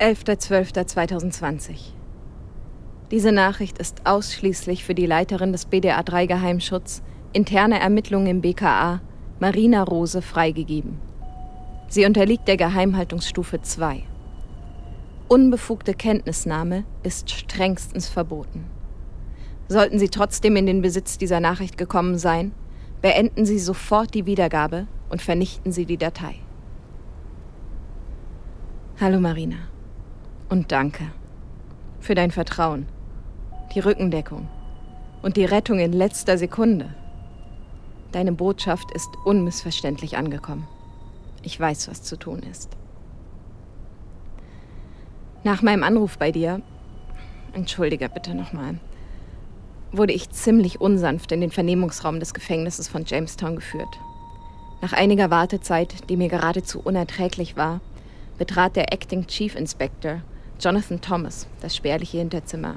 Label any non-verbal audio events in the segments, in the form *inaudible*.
11.12.2020. Diese Nachricht ist ausschließlich für die Leiterin des BDA 3 Geheimschutz, interne Ermittlungen im BKA, Marina Rose, freigegeben. Sie unterliegt der Geheimhaltungsstufe 2. Unbefugte Kenntnisnahme ist strengstens verboten. Sollten Sie trotzdem in den Besitz dieser Nachricht gekommen sein, beenden Sie sofort die Wiedergabe und vernichten Sie die Datei. Hallo Marina. Und danke für dein Vertrauen, die Rückendeckung und die Rettung in letzter Sekunde. Deine Botschaft ist unmissverständlich angekommen. Ich weiß, was zu tun ist. Nach meinem Anruf bei dir, entschuldige bitte nochmal, wurde ich ziemlich unsanft in den Vernehmungsraum des Gefängnisses von Jamestown geführt. Nach einiger Wartezeit, die mir geradezu unerträglich war, betrat der Acting Chief Inspector, Jonathan Thomas, das spärliche Hinterzimmer.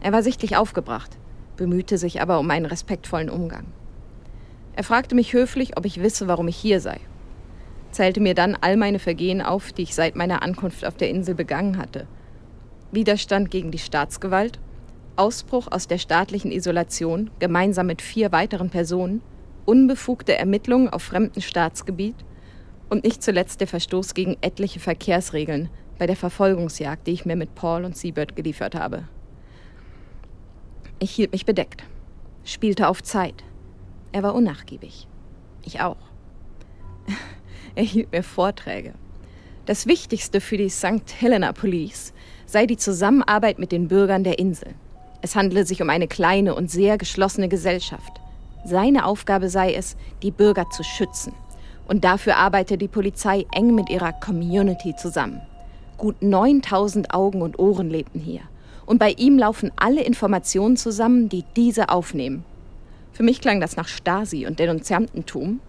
Er war sichtlich aufgebracht, bemühte sich aber um einen respektvollen Umgang. Er fragte mich höflich, ob ich wisse, warum ich hier sei zählte mir dann all meine Vergehen auf, die ich seit meiner Ankunft auf der Insel begangen hatte. Widerstand gegen die Staatsgewalt, Ausbruch aus der staatlichen Isolation gemeinsam mit vier weiteren Personen, unbefugte Ermittlungen auf fremdem Staatsgebiet und nicht zuletzt der Verstoß gegen etliche Verkehrsregeln bei der Verfolgungsjagd, die ich mir mit Paul und Seabird geliefert habe. Ich hielt mich bedeckt, spielte auf Zeit. Er war unnachgiebig. Ich auch. *laughs* Er hielt mir Vorträge. Das Wichtigste für die St. Helena Police sei die Zusammenarbeit mit den Bürgern der Insel. Es handle sich um eine kleine und sehr geschlossene Gesellschaft. Seine Aufgabe sei es, die Bürger zu schützen. Und dafür arbeite die Polizei eng mit ihrer Community zusammen. Gut 9000 Augen und Ohren lebten hier. Und bei ihm laufen alle Informationen zusammen, die diese aufnehmen. Für mich klang das nach Stasi und Denunziantentum.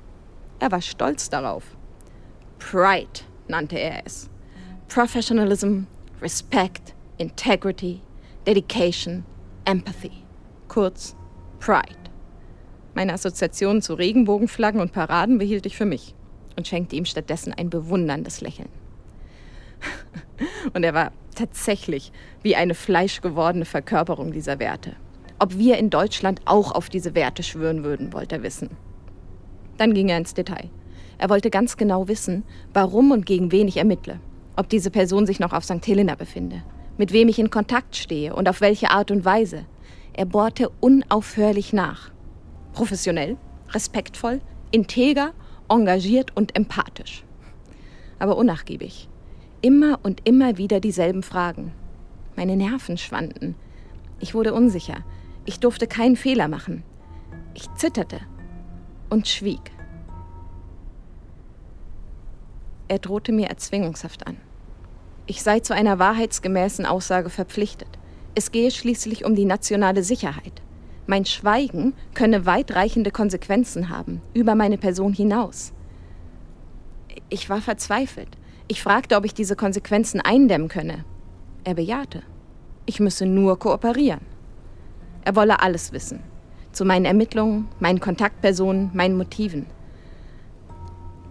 Er war stolz darauf. Pride nannte er es. Professionalism, Respect, Integrity, Dedication, Empathy. Kurz Pride. Meine Assoziationen zu Regenbogenflaggen und Paraden behielt ich für mich und schenkte ihm stattdessen ein bewunderndes Lächeln. Und er war tatsächlich wie eine fleischgewordene Verkörperung dieser Werte. Ob wir in Deutschland auch auf diese Werte schwören würden, wollte er wissen. Dann ging er ins Detail. Er wollte ganz genau wissen, warum und gegen wen ich ermittle. Ob diese Person sich noch auf St. Helena befinde, mit wem ich in Kontakt stehe und auf welche Art und Weise. Er bohrte unaufhörlich nach. Professionell, respektvoll, integer, engagiert und empathisch. Aber unnachgiebig. Immer und immer wieder dieselben Fragen. Meine Nerven schwanden. Ich wurde unsicher. Ich durfte keinen Fehler machen. Ich zitterte und schwieg. Er drohte mir Erzwingungshaft an. Ich sei zu einer wahrheitsgemäßen Aussage verpflichtet. Es gehe schließlich um die nationale Sicherheit. Mein Schweigen könne weitreichende Konsequenzen haben, über meine Person hinaus. Ich war verzweifelt. Ich fragte, ob ich diese Konsequenzen eindämmen könne. Er bejahte. Ich müsse nur kooperieren. Er wolle alles wissen. Zu meinen Ermittlungen, meinen Kontaktpersonen, meinen Motiven.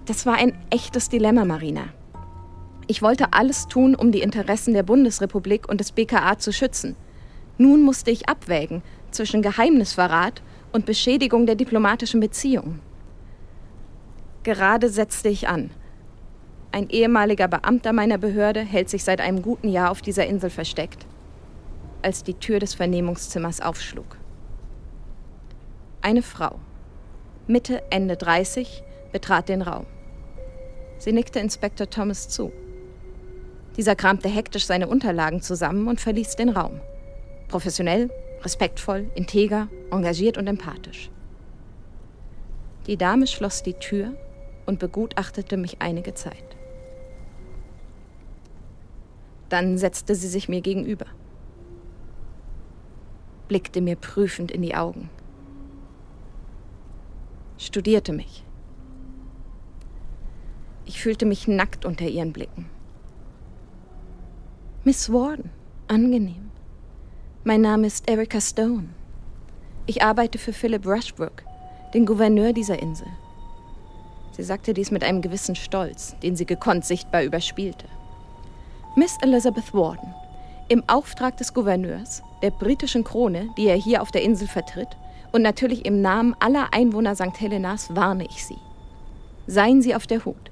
Das war ein echtes Dilemma, Marina. Ich wollte alles tun, um die Interessen der Bundesrepublik und des BKA zu schützen. Nun musste ich abwägen zwischen Geheimnisverrat und Beschädigung der diplomatischen Beziehungen. Gerade setzte ich an. Ein ehemaliger Beamter meiner Behörde hält sich seit einem guten Jahr auf dieser Insel versteckt, als die Tür des Vernehmungszimmers aufschlug. Eine Frau, Mitte, Ende 30, betrat den Raum. Sie nickte Inspektor Thomas zu. Dieser kramte hektisch seine Unterlagen zusammen und verließ den Raum. Professionell, respektvoll, integer, engagiert und empathisch. Die Dame schloss die Tür und begutachtete mich einige Zeit. Dann setzte sie sich mir gegenüber, blickte mir prüfend in die Augen, studierte mich. Ich fühlte mich nackt unter ihren Blicken. Miss Warden, angenehm. Mein Name ist Erica Stone. Ich arbeite für Philip Rushbrook, den Gouverneur dieser Insel. Sie sagte dies mit einem gewissen Stolz, den sie gekonnt sichtbar überspielte. Miss Elizabeth Warden, im Auftrag des Gouverneurs, der britischen Krone, die er hier auf der Insel vertritt, und natürlich im Namen aller Einwohner St. Helenas warne ich Sie. Seien Sie auf der Hut.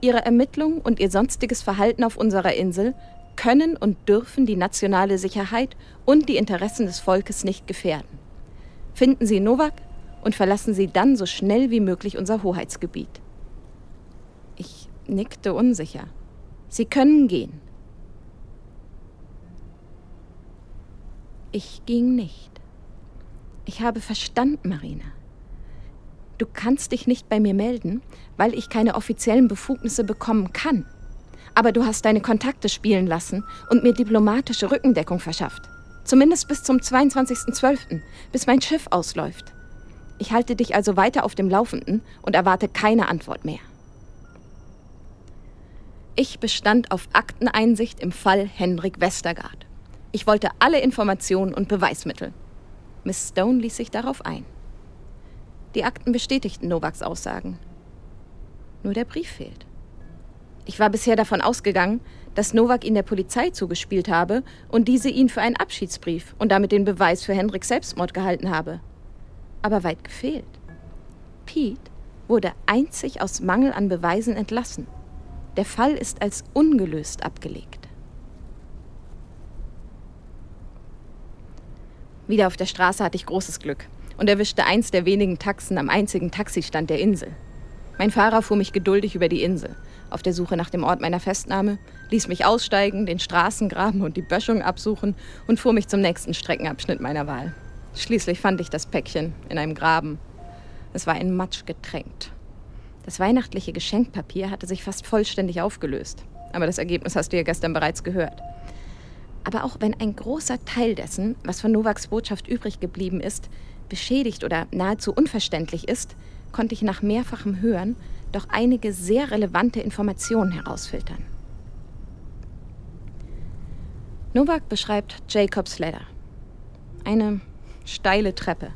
Ihre Ermittlungen und Ihr sonstiges Verhalten auf unserer Insel können und dürfen die nationale Sicherheit und die Interessen des Volkes nicht gefährden. Finden Sie Novak und verlassen Sie dann so schnell wie möglich unser Hoheitsgebiet. Ich nickte unsicher. Sie können gehen. Ich ging nicht. Ich habe verstanden, Marina. Du kannst dich nicht bei mir melden, weil ich keine offiziellen Befugnisse bekommen kann. Aber du hast deine Kontakte spielen lassen und mir diplomatische Rückendeckung verschafft. Zumindest bis zum 22.12., bis mein Schiff ausläuft. Ich halte dich also weiter auf dem Laufenden und erwarte keine Antwort mehr. Ich bestand auf Akteneinsicht im Fall Henrik Westergaard. Ich wollte alle Informationen und Beweismittel. Miss Stone ließ sich darauf ein. Die Akten bestätigten Novaks Aussagen. Nur der Brief fehlt. Ich war bisher davon ausgegangen, dass Novak ihn der Polizei zugespielt habe und diese ihn für einen Abschiedsbrief und damit den Beweis für Henriks Selbstmord gehalten habe. Aber weit gefehlt. Pete wurde einzig aus Mangel an Beweisen entlassen. Der Fall ist als ungelöst abgelegt. Wieder auf der Straße hatte ich großes Glück und erwischte eins der wenigen Taxen am einzigen Taxistand der Insel. Mein Fahrer fuhr mich geduldig über die Insel, auf der Suche nach dem Ort meiner Festnahme, ließ mich aussteigen, den Straßengraben und die Böschung absuchen und fuhr mich zum nächsten Streckenabschnitt meiner Wahl. Schließlich fand ich das Päckchen in einem Graben. Es war in Matsch getränkt. Das weihnachtliche Geschenkpapier hatte sich fast vollständig aufgelöst. Aber das Ergebnis hast du ja gestern bereits gehört. Aber auch wenn ein großer Teil dessen, was von Novaks Botschaft übrig geblieben ist, beschädigt oder nahezu unverständlich ist, konnte ich nach mehrfachem Hören doch einige sehr relevante Informationen herausfiltern. Novak beschreibt Jacobs Ladder. Eine steile Treppe.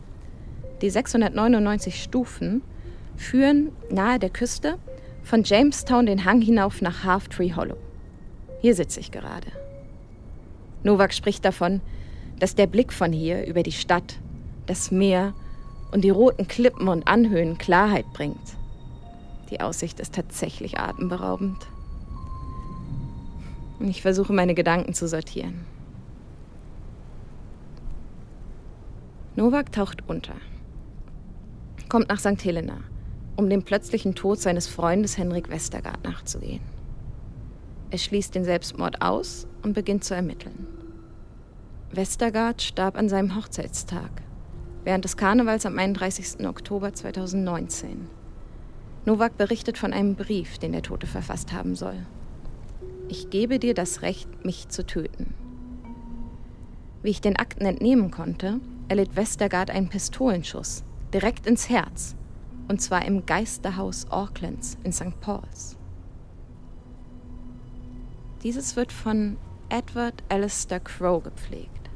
Die 699 Stufen führen nahe der Küste von Jamestown den Hang hinauf nach Half Tree Hollow. Hier sitze ich gerade. Novak spricht davon, dass der Blick von hier über die Stadt, das Meer und die roten Klippen und Anhöhen Klarheit bringt. Die Aussicht ist tatsächlich atemberaubend. Ich versuche meine Gedanken zu sortieren. Novak taucht unter, kommt nach St. Helena, um dem plötzlichen Tod seines Freundes Henrik Westergaard nachzugehen. Er schließt den Selbstmord aus und beginnt zu ermitteln. Westergaard starb an seinem Hochzeitstag während des Karnevals am 31. Oktober 2019. Novak berichtet von einem Brief, den der Tote verfasst haben soll. Ich gebe dir das Recht, mich zu töten. Wie ich den Akten entnehmen konnte, erlitt Westergaard einen Pistolenschuss direkt ins Herz, und zwar im Geisterhaus Aucklands in St. Paul's. Dieses wird von Edward Alistair Crow gepflegt.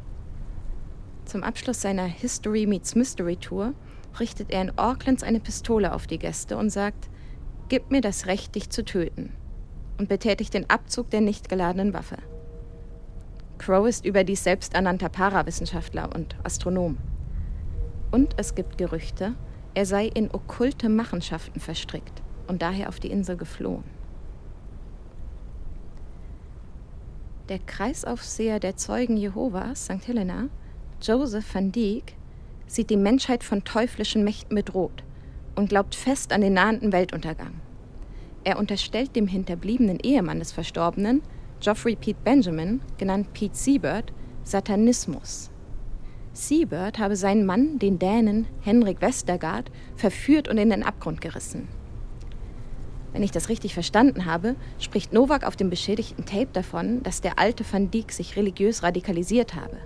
Zum Abschluss seiner History Meets Mystery Tour richtet er in Aucklands eine Pistole auf die Gäste und sagt, Gib mir das Recht, dich zu töten und betätigt den Abzug der nicht geladenen Waffe. Crow ist überdies selbsternannter Parawissenschaftler und Astronom. Und es gibt Gerüchte, er sei in okkulte Machenschaften verstrickt und daher auf die Insel geflohen. Der Kreisaufseher der Zeugen Jehovas, St. Helena, Joseph van Dijk sieht die Menschheit von teuflischen Mächten bedroht und glaubt fest an den nahenden Weltuntergang. Er unterstellt dem hinterbliebenen Ehemann des Verstorbenen, Geoffrey Pete Benjamin, genannt Pete Seabird, Satanismus. Seabird habe seinen Mann, den Dänen Henrik Westergaard, verführt und in den Abgrund gerissen. Wenn ich das richtig verstanden habe, spricht Novak auf dem beschädigten Tape davon, dass der alte Van Dijk sich religiös radikalisiert habe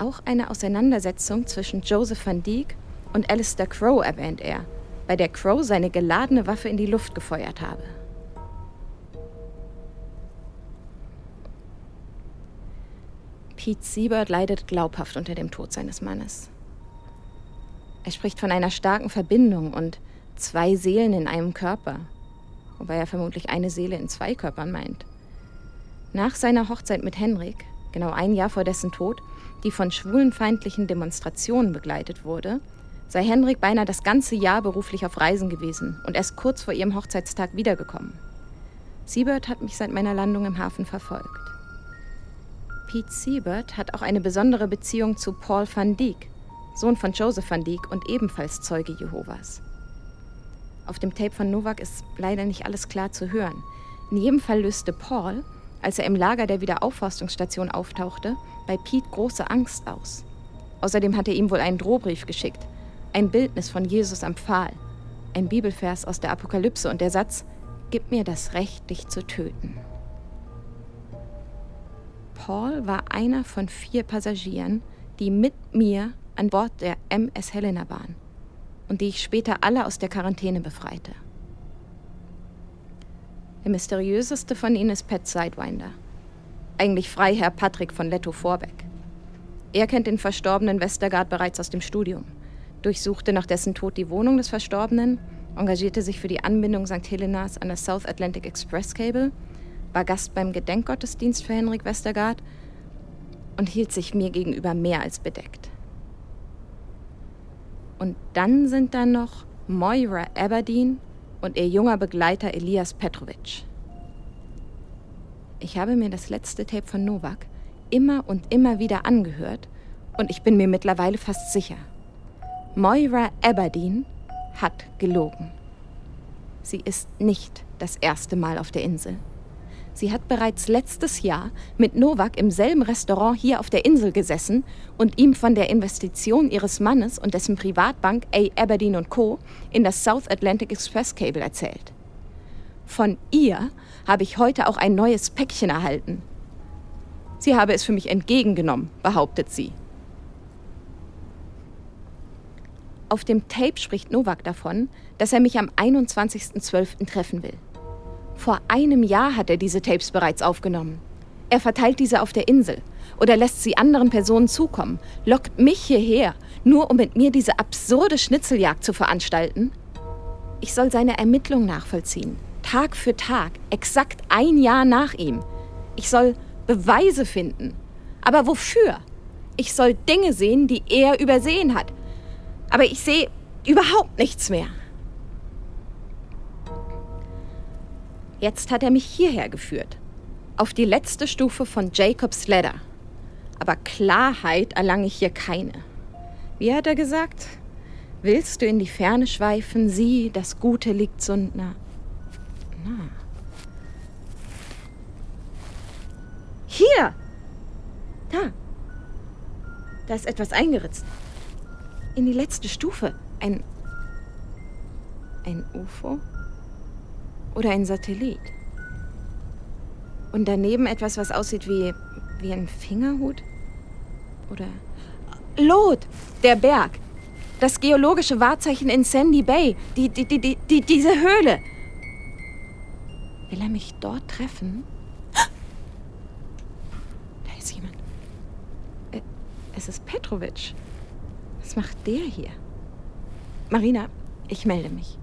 auch eine Auseinandersetzung zwischen Joseph van Dijk und Alistair Crow erwähnt er, bei der Crow seine geladene Waffe in die Luft gefeuert habe. Pete Siebert leidet glaubhaft unter dem Tod seines Mannes. Er spricht von einer starken Verbindung und zwei Seelen in einem Körper, wobei er vermutlich eine Seele in zwei Körpern meint. Nach seiner Hochzeit mit Henrik, genau ein Jahr vor dessen Tod, die von schwulenfeindlichen Demonstrationen begleitet wurde, sei Henrik beinahe das ganze Jahr beruflich auf Reisen gewesen und erst kurz vor ihrem Hochzeitstag wiedergekommen. Siebert hat mich seit meiner Landung im Hafen verfolgt. Pete Siebert hat auch eine besondere Beziehung zu Paul van Dyck, Sohn von Joseph van Dyck und ebenfalls Zeuge Jehovas. Auf dem Tape von Novak ist leider nicht alles klar zu hören. In jedem Fall löste Paul, als er im Lager der Wiederaufforstungsstation auftauchte, bei Pete große Angst aus. Außerdem hat er ihm wohl einen Drohbrief geschickt, ein Bildnis von Jesus am Pfahl, ein Bibelvers aus der Apokalypse und der Satz, Gib mir das Recht, dich zu töten. Paul war einer von vier Passagieren, die mit mir an Bord der MS Helena waren und die ich später alle aus der Quarantäne befreite. Der mysteriöseste von ihnen ist Pat Sidewinder, eigentlich Freiherr Patrick von Letto Vorbeck. Er kennt den verstorbenen Westergaard bereits aus dem Studium, durchsuchte nach dessen Tod die Wohnung des Verstorbenen, engagierte sich für die Anbindung St. Helenas an das South Atlantic Express Cable, war Gast beim Gedenkgottesdienst für Henrik Westergaard und hielt sich mir gegenüber mehr als bedeckt. Und dann sind da noch Moira Aberdeen und ihr junger Begleiter Elias Petrovic. Ich habe mir das letzte Tape von Novak immer und immer wieder angehört und ich bin mir mittlerweile fast sicher. Moira Aberdeen hat gelogen. Sie ist nicht das erste Mal auf der Insel. Sie hat bereits letztes Jahr mit Novak im selben Restaurant hier auf der Insel gesessen und ihm von der Investition ihres Mannes und dessen Privatbank A. Aberdeen Co. in das South Atlantic Express Cable erzählt. Von ihr habe ich heute auch ein neues Päckchen erhalten. Sie habe es für mich entgegengenommen, behauptet sie. Auf dem Tape spricht Novak davon, dass er mich am 21.12. treffen will. Vor einem Jahr hat er diese Tapes bereits aufgenommen. Er verteilt diese auf der Insel oder lässt sie anderen Personen zukommen, lockt mich hierher, nur um mit mir diese absurde Schnitzeljagd zu veranstalten. Ich soll seine Ermittlung nachvollziehen, Tag für Tag, exakt ein Jahr nach ihm. Ich soll Beweise finden. Aber wofür? Ich soll Dinge sehen, die er übersehen hat. Aber ich sehe überhaupt nichts mehr. Jetzt hat er mich hierher geführt, auf die letzte Stufe von Jacobs Ladder. Aber Klarheit erlange ich hier keine. Wie hat er gesagt? Willst du in die Ferne schweifen, sieh, das Gute liegt so nah. Na. Hier! Da! Da ist etwas eingeritzt. In die letzte Stufe. Ein. Ein UFO? Oder ein Satellit. Und daneben etwas, was aussieht wie, wie ein Fingerhut? Oder. Lot! Der Berg! Das geologische Wahrzeichen in Sandy Bay! Die, die, die, die, die, diese Höhle! Will er mich dort treffen? *gasps* Da ist jemand. Äh, es ist Petrovic. Was macht der hier? Marina, ich melde mich.